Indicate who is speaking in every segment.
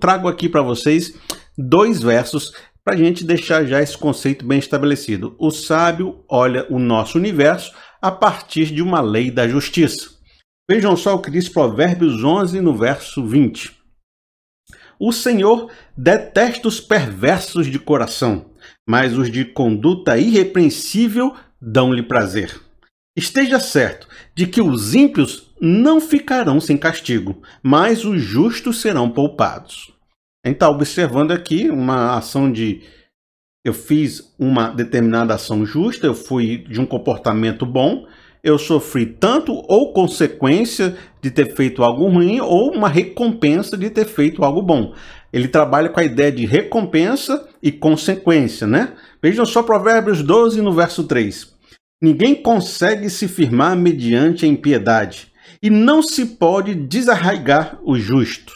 Speaker 1: trago aqui para vocês dois versos para a gente deixar já esse conceito bem estabelecido. O sábio olha o nosso universo a partir de uma lei da justiça. Vejam só o que diz Provérbios 11, no verso 20. O Senhor detesta os perversos de coração, mas os de conduta irrepreensível dão-lhe prazer. Esteja certo de que os ímpios não ficarão sem castigo, mas os justos serão poupados. Está observando aqui uma ação de. Eu fiz uma determinada ação justa, eu fui de um comportamento bom, eu sofri tanto ou consequência de ter feito algo ruim ou uma recompensa de ter feito algo bom. Ele trabalha com a ideia de recompensa e consequência, né? Vejam só Provérbios 12, no verso 3. Ninguém consegue se firmar mediante a impiedade, e não se pode desarraigar o justo.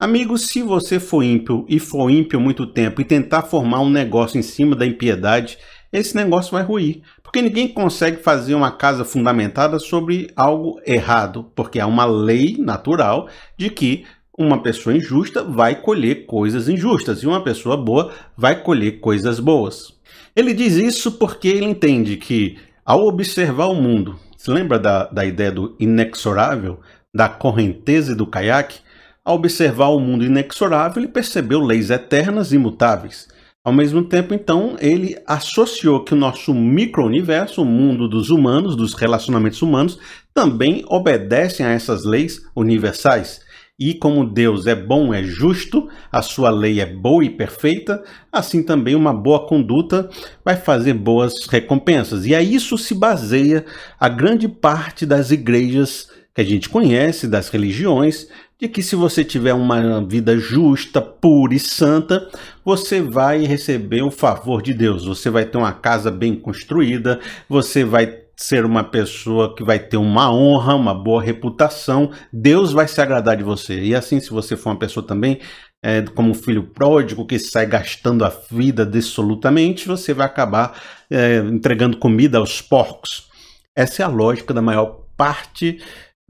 Speaker 1: Amigo, se você for ímpio e for ímpio muito tempo e tentar formar um negócio em cima da impiedade, esse negócio vai ruir. Porque ninguém consegue fazer uma casa fundamentada sobre algo errado, porque há uma lei natural de que uma pessoa injusta vai colher coisas injustas e uma pessoa boa vai colher coisas boas. Ele diz isso porque ele entende que, ao observar o mundo, se lembra da, da ideia do inexorável, da correnteza e do caiaque? Ao observar o mundo inexorável, ele percebeu leis eternas e imutáveis. Ao mesmo tempo, então, ele associou que o nosso micro-universo, o mundo dos humanos, dos relacionamentos humanos, também obedecem a essas leis universais. E como Deus é bom, é justo, a sua lei é boa e perfeita, assim também uma boa conduta vai fazer boas recompensas. E a isso se baseia a grande parte das igrejas que a gente conhece, das religiões, de que se você tiver uma vida justa, pura e santa, você vai receber o favor de Deus. Você vai ter uma casa bem construída, você vai ser uma pessoa que vai ter uma honra, uma boa reputação, Deus vai se agradar de você. E assim, se você for uma pessoa também é, como filho pródigo que sai gastando a vida dissolutamente, você vai acabar é, entregando comida aos porcos. Essa é a lógica da maior parte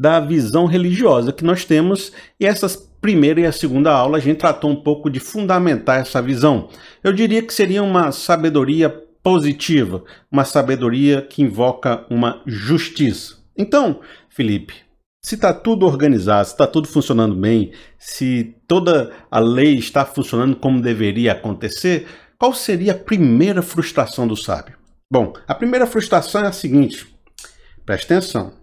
Speaker 1: da visão religiosa que nós temos e essas primeira e a segunda aula a gente tratou um pouco de fundamentar essa visão. Eu diria que seria uma sabedoria positiva, uma sabedoria que invoca uma justiça. Então, Felipe, se está tudo organizado, se está tudo funcionando bem, se toda a lei está funcionando como deveria acontecer, qual seria a primeira frustração do sábio? Bom, a primeira frustração é a seguinte: preste atenção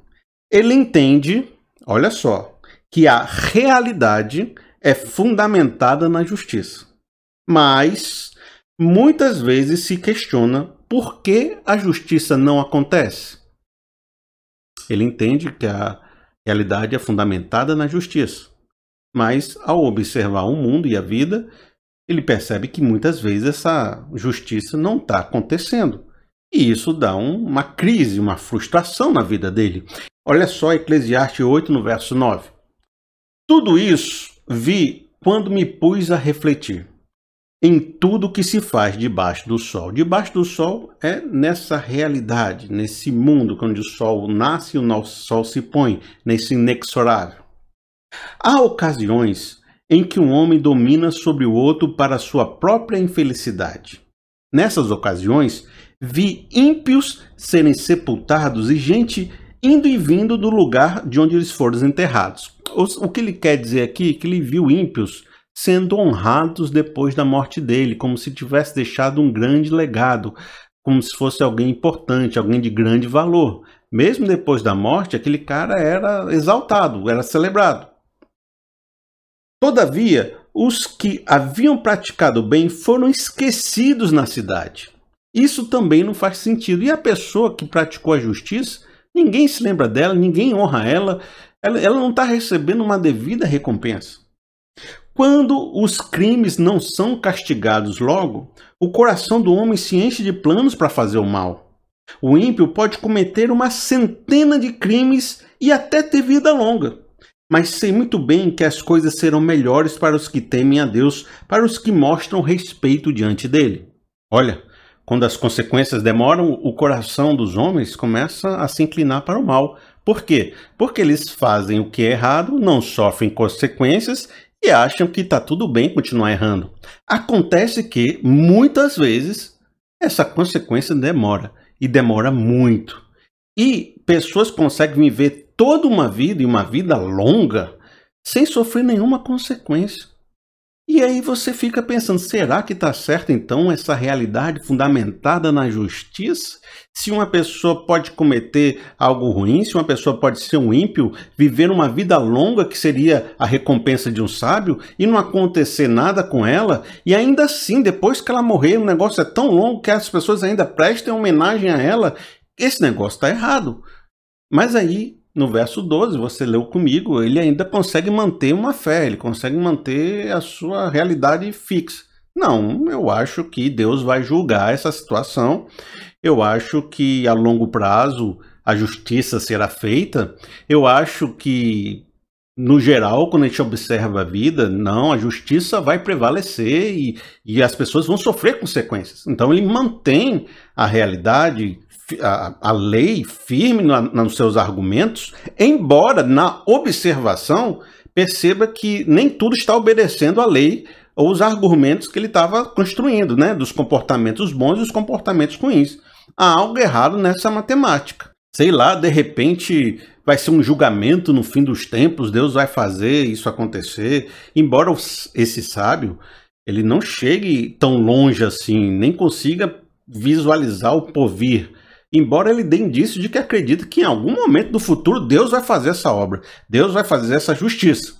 Speaker 1: ele entende, olha só, que a realidade é fundamentada na justiça. Mas muitas vezes se questiona por que a justiça não acontece. Ele entende que a realidade é fundamentada na justiça. Mas ao observar o mundo e a vida, ele percebe que muitas vezes essa justiça não está acontecendo. E isso dá um, uma crise, uma frustração na vida dele. Olha só Eclesiastes 8, no verso 9. Tudo isso vi quando me pus a refletir em tudo que se faz debaixo do sol. Debaixo do sol é nessa realidade, nesse mundo onde o sol nasce e o sol se põe, nesse inexorável. Há ocasiões em que um homem domina sobre o outro para sua própria infelicidade. Nessas ocasiões, vi ímpios serem sepultados e gente indo e vindo do lugar de onde eles foram enterrados. O que ele quer dizer aqui é que ele viu ímpios sendo honrados depois da morte dele, como se tivesse deixado um grande legado, como se fosse alguém importante, alguém de grande valor. Mesmo depois da morte, aquele cara era exaltado, era celebrado. Todavia, os que haviam praticado bem foram esquecidos na cidade. Isso também não faz sentido. E a pessoa que praticou a justiça Ninguém se lembra dela, ninguém honra ela, ela, ela não está recebendo uma devida recompensa. Quando os crimes não são castigados logo, o coração do homem se enche de planos para fazer o mal. O ímpio pode cometer uma centena de crimes e até ter vida longa. Mas sei muito bem que as coisas serão melhores para os que temem a Deus, para os que mostram respeito diante dele. Olha, quando as consequências demoram, o coração dos homens começa a se inclinar para o mal. Por quê? Porque eles fazem o que é errado, não sofrem consequências e acham que está tudo bem continuar errando. Acontece que, muitas vezes, essa consequência demora, e demora muito. E pessoas conseguem viver toda uma vida, e uma vida longa, sem sofrer nenhuma consequência. E aí você fica pensando, será que está certo então essa realidade fundamentada na justiça? Se uma pessoa pode cometer algo ruim, se uma pessoa pode ser um ímpio, viver uma vida longa que seria a recompensa de um sábio e não acontecer nada com ela, e ainda assim, depois que ela morrer, o negócio é tão longo que as pessoas ainda prestem homenagem a ela, esse negócio está errado. Mas aí no verso 12, você leu comigo, ele ainda consegue manter uma fé, ele consegue manter a sua realidade fixa. Não, eu acho que Deus vai julgar essa situação. Eu acho que a longo prazo a justiça será feita. Eu acho que, no geral, quando a gente observa a vida, não, a justiça vai prevalecer e, e as pessoas vão sofrer consequências. Então ele mantém a realidade a, a lei firme na, nos seus argumentos, embora na observação perceba que nem tudo está obedecendo à lei ou os argumentos que ele estava construindo, né, dos comportamentos bons e os comportamentos ruins. Há algo errado nessa matemática. Sei lá, de repente vai ser um julgamento no fim dos tempos, Deus vai fazer isso acontecer. Embora esse sábio ele não chegue tão longe assim, nem consiga visualizar o porvir embora ele dê indício de que acredita que em algum momento do futuro Deus vai fazer essa obra, Deus vai fazer essa justiça.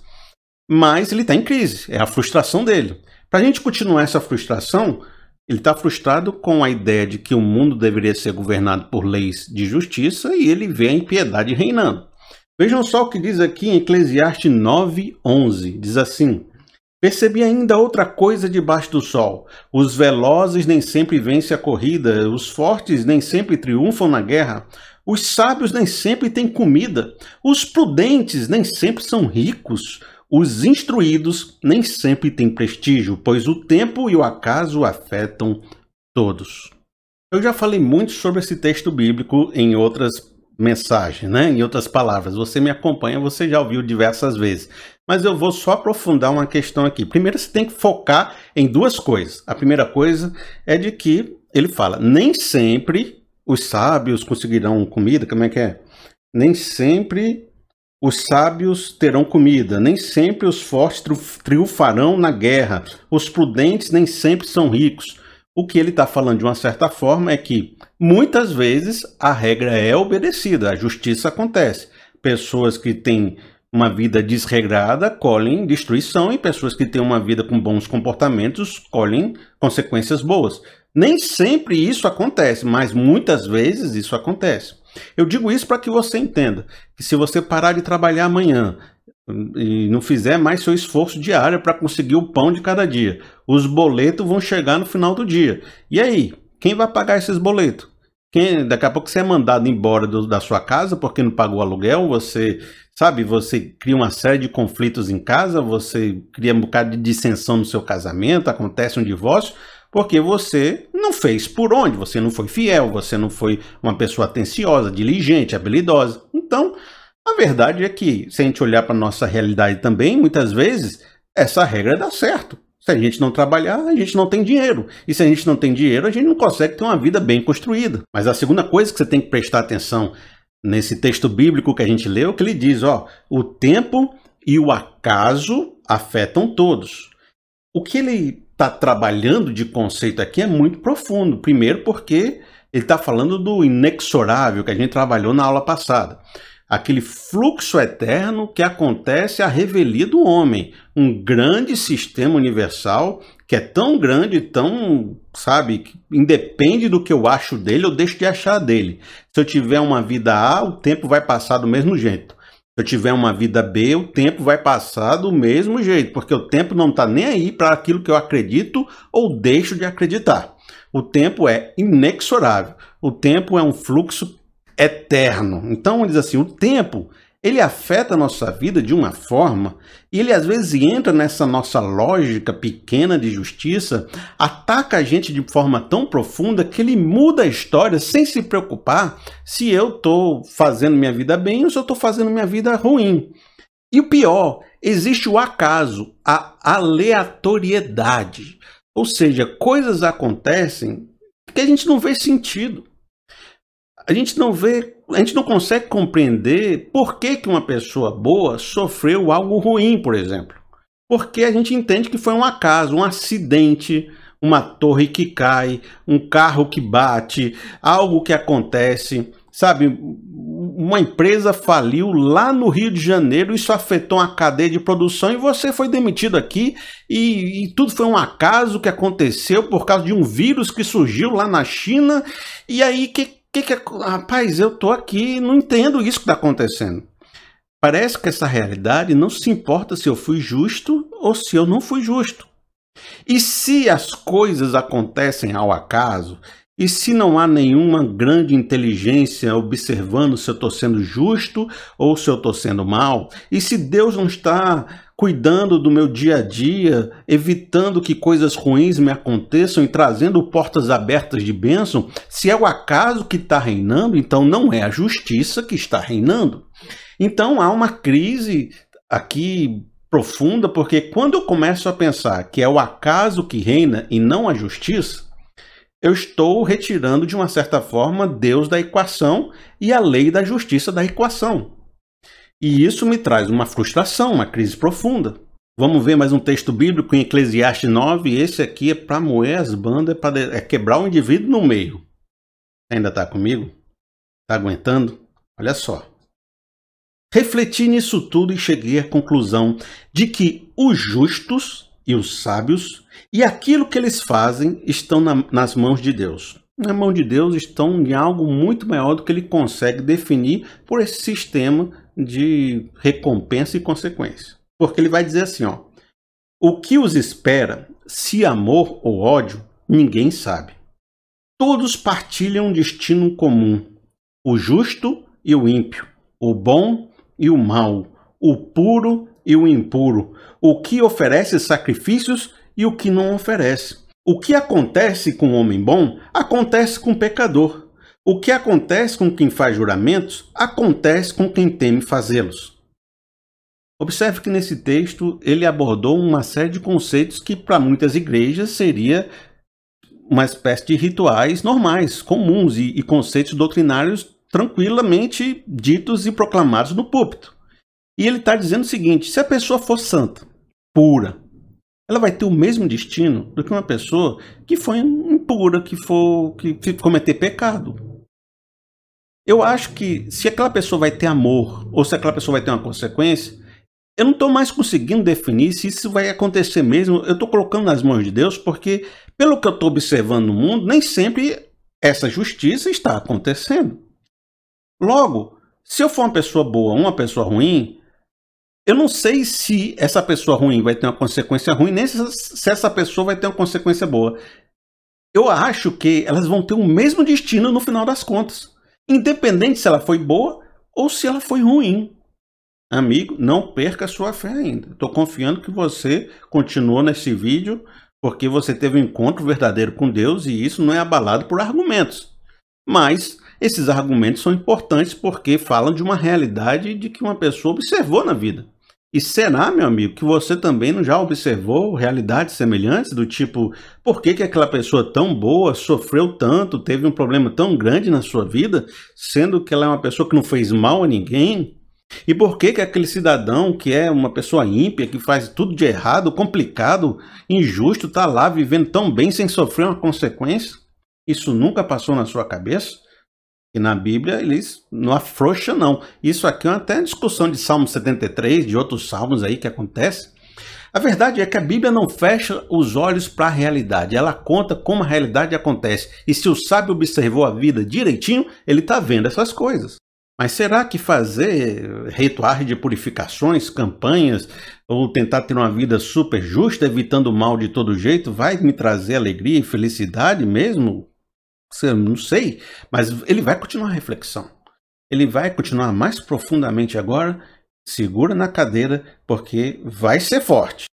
Speaker 1: Mas ele está em crise, é a frustração dele. Para a gente continuar essa frustração, ele está frustrado com a ideia de que o mundo deveria ser governado por leis de justiça e ele vê a impiedade reinando. Vejam só o que diz aqui em Eclesiastes 9:11, diz assim: Percebi ainda outra coisa debaixo do sol. Os velozes nem sempre vencem a corrida, os fortes nem sempre triunfam na guerra, os sábios nem sempre têm comida, os prudentes nem sempre são ricos, os instruídos nem sempre têm prestígio, pois o tempo e o acaso afetam todos. Eu já falei muito sobre esse texto bíblico em outras mensagens, né? Em outras palavras, você me acompanha, você já ouviu diversas vezes. Mas eu vou só aprofundar uma questão aqui. Primeiro, você tem que focar em duas coisas. A primeira coisa é de que ele fala: nem sempre os sábios conseguirão comida. Como é que é? Nem sempre os sábios terão comida, nem sempre os fortes triunfarão na guerra, os prudentes nem sempre são ricos. O que ele está falando de uma certa forma é que muitas vezes a regra é obedecida, a justiça acontece. Pessoas que têm uma vida desregrada colhem destruição e pessoas que têm uma vida com bons comportamentos colhem consequências boas. Nem sempre isso acontece, mas muitas vezes isso acontece. Eu digo isso para que você entenda que se você parar de trabalhar amanhã e não fizer mais seu esforço diário para conseguir o pão de cada dia, os boletos vão chegar no final do dia. E aí, quem vai pagar esses boletos? Quem, daqui a pouco você é mandado embora do, da sua casa porque não pagou aluguel, você Sabe, você cria uma série de conflitos em casa, você cria um bocado de dissensão no seu casamento, acontece um divórcio, porque você não fez por onde, você não foi fiel, você não foi uma pessoa atenciosa, diligente, habilidosa. Então, a verdade é que, se a gente olhar para a nossa realidade também, muitas vezes, essa regra dá certo. Se a gente não trabalhar, a gente não tem dinheiro. E se a gente não tem dinheiro, a gente não consegue ter uma vida bem construída. Mas a segunda coisa que você tem que prestar atenção nesse texto bíblico que a gente leu, que ele diz, ó, o tempo e o acaso afetam todos. O que ele está trabalhando de conceito aqui é muito profundo. Primeiro porque ele está falando do inexorável que a gente trabalhou na aula passada aquele fluxo eterno que acontece à revelia do homem, um grande sistema universal que é tão grande, tão, sabe, que independe do que eu acho dele, eu deixo de achar dele. Se eu tiver uma vida A, o tempo vai passar do mesmo jeito. Se eu tiver uma vida B, o tempo vai passar do mesmo jeito, porque o tempo não está nem aí para aquilo que eu acredito ou deixo de acreditar. O tempo é inexorável. O tempo é um fluxo eterno. Então, diz assim, o tempo, ele afeta a nossa vida de uma forma, e ele às vezes entra nessa nossa lógica pequena de justiça, ataca a gente de forma tão profunda que ele muda a história sem se preocupar se eu estou fazendo minha vida bem ou se eu estou fazendo minha vida ruim. E o pior, existe o acaso, a aleatoriedade. Ou seja, coisas acontecem que a gente não vê sentido. A gente não vê, a gente não consegue compreender por que, que uma pessoa boa sofreu algo ruim, por exemplo. Porque a gente entende que foi um acaso, um acidente, uma torre que cai, um carro que bate, algo que acontece. Sabe, uma empresa faliu lá no Rio de Janeiro, isso afetou a cadeia de produção e você foi demitido aqui e, e, tudo foi um acaso que aconteceu por causa de um vírus que surgiu lá na China. E aí, que, que, que rapaz, eu tô aqui, não entendo isso que está acontecendo. Parece que essa realidade não se importa se eu fui justo ou se eu não fui justo. E se as coisas acontecem ao acaso, e se não há nenhuma grande inteligência observando se eu estou sendo justo ou se eu estou sendo mal, e se Deus não está cuidando do meu dia a dia, evitando que coisas ruins me aconteçam e trazendo portas abertas de bênção, se é o acaso que está reinando, então não é a justiça que está reinando. Então há uma crise aqui profunda, porque quando eu começo a pensar que é o acaso que reina e não a justiça, eu estou retirando de uma certa forma Deus da equação e a lei da justiça da equação. E isso me traz uma frustração, uma crise profunda. Vamos ver mais um texto bíblico em Eclesiastes 9. Esse aqui é para moer as bandas, é para é quebrar o indivíduo no meio. Ainda está comigo? Está aguentando? Olha só. Refleti nisso tudo e cheguei à conclusão de que os justos e os sábios e aquilo que eles fazem estão na, nas mãos de Deus. Na mão de Deus estão em algo muito maior do que ele consegue definir por esse sistema de recompensa e consequência. Porque ele vai dizer assim, ó: O que os espera, se amor ou ódio, ninguém sabe. Todos partilham um destino comum: o justo e o ímpio, o bom e o mal, o puro e o impuro, o que oferece sacrifícios e o que não oferece. O que acontece com o homem bom, acontece com o pecador. O que acontece com quem faz juramentos, acontece com quem teme fazê-los. Observe que nesse texto ele abordou uma série de conceitos que para muitas igrejas seria uma espécie de rituais normais, comuns e, e conceitos doutrinários tranquilamente ditos e proclamados no púlpito. E ele está dizendo o seguinte: se a pessoa for santa, pura, ela vai ter o mesmo destino do que uma pessoa que foi impura, que for que cometer pecado. Eu acho que se aquela pessoa vai ter amor ou se aquela pessoa vai ter uma consequência, eu não estou mais conseguindo definir se isso vai acontecer mesmo. Eu estou colocando nas mãos de Deus porque, pelo que eu estou observando no mundo, nem sempre essa justiça está acontecendo. Logo, se eu for uma pessoa boa, uma pessoa ruim, eu não sei se essa pessoa ruim vai ter uma consequência ruim, nem se, essa pessoa vai ter uma consequência boa. Eu acho que elas vão ter o mesmo destino no final das contas, independente se ela foi boa ou se ela foi ruim. Amigo, não perca sua fé ainda. Estou confiando que você continuou nesse vídeo porque você teve um encontro verdadeiro com Deus e isso não é abalado por argumentos. Mas esses argumentos são importantes porque falam de uma realidade de que uma pessoa observou na vida. E será, meu amigo, que você também não já observou realidades semelhantes do tipo, por que, que aquela pessoa tão boa sofreu tanto, teve um problema tão grande na sua vida, sendo que ela é uma pessoa que não fez mal a ninguém? E por que, que aquele cidadão que é uma pessoa ímpia, que faz tudo de errado, complicado, injusto, está lá vivendo tão bem sem sofrer uma consequência? Isso nunca passou na sua cabeça? E na Bíblia eles não afrouxam, não. Isso aqui é até discussão de Salmo 73, de outros salmos aí que acontece. A verdade é que a Bíblia não fecha os olhos para a realidade, ela conta como a realidade acontece. E se o sábio observou a vida direitinho, ele está vendo essas coisas. Mas será que fazer rituais de purificações, campanhas, ou tentar ter uma vida super justa, evitando o mal de todo jeito, vai me trazer alegria e felicidade mesmo? Não sei, mas ele vai continuar a reflexão. Ele vai continuar mais profundamente agora. Segura na cadeira, porque vai ser forte.